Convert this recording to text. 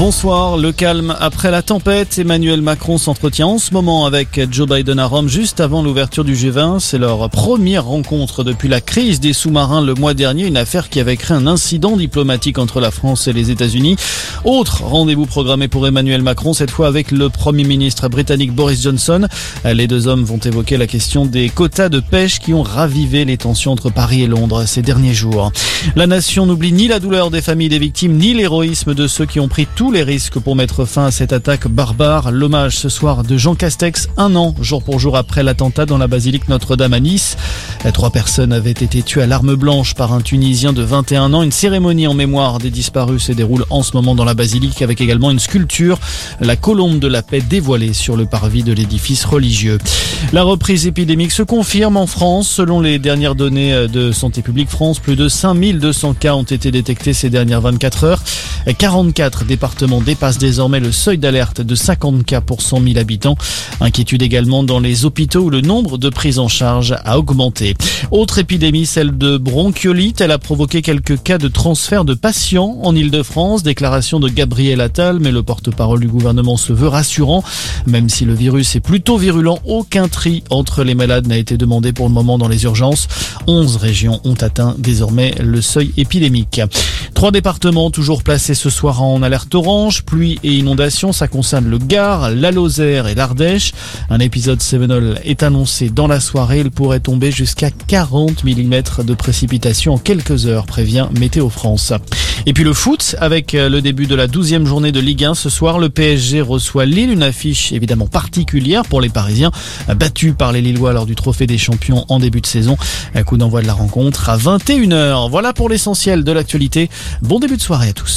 Bonsoir, le calme après la tempête. Emmanuel Macron s'entretient en ce moment avec Joe Biden à Rome juste avant l'ouverture du G20. C'est leur première rencontre depuis la crise des sous-marins le mois dernier, une affaire qui avait créé un incident diplomatique entre la France et les États-Unis. Autre rendez-vous programmé pour Emmanuel Macron, cette fois avec le Premier ministre britannique Boris Johnson. Les deux hommes vont évoquer la question des quotas de pêche qui ont ravivé les tensions entre Paris et Londres ces derniers jours. La nation n'oublie ni la douleur des familles des victimes, ni l'héroïsme de ceux qui ont pris tout les risques pour mettre fin à cette attaque barbare. L'hommage ce soir de Jean Castex, un an jour pour jour après l'attentat dans la basilique Notre-Dame à Nice. Trois personnes avaient été tuées à l'arme blanche par un Tunisien de 21 ans. Une cérémonie en mémoire des disparus se déroule en ce moment dans la basilique avec également une sculpture, la colombe de la paix dévoilée sur le parvis de l'édifice religieux. La reprise épidémique se confirme en France. Selon les dernières données de Santé publique France, plus de 5200 cas ont été détectés ces dernières 24 heures. 44 départements dépassent désormais le seuil d'alerte de 50 cas pour 100 000 habitants. Inquiétude également dans les hôpitaux où le nombre de prises en charge a augmenté. Autre épidémie, celle de bronchiolite. Elle a provoqué quelques cas de transfert de patients en Ile-de-France. Déclaration de Gabriel Attal, mais le porte-parole du gouvernement se veut rassurant. Même si le virus est plutôt virulent, aucun tri entre les malades n'a été demandé pour le moment dans les urgences. 11 régions ont atteint désormais le seuil épidémique. Trois départements toujours placés ce soir en alerte orange, pluie et inondations, ça concerne le Gard, la Lozère et l'Ardèche. Un épisode Sevenol est annoncé dans la soirée, il pourrait tomber jusqu'à 40 mm de précipitations en quelques heures, prévient Météo France. Et puis le foot, avec le début de la 12e journée de Ligue 1 ce soir, le PSG reçoit Lille, une affiche évidemment particulière pour les Parisiens, battus par les Lillois lors du Trophée des Champions en début de saison. Un coup d'envoi de la rencontre à 21h. Voilà pour l'essentiel de l'actualité. Bon début de soirée à tous.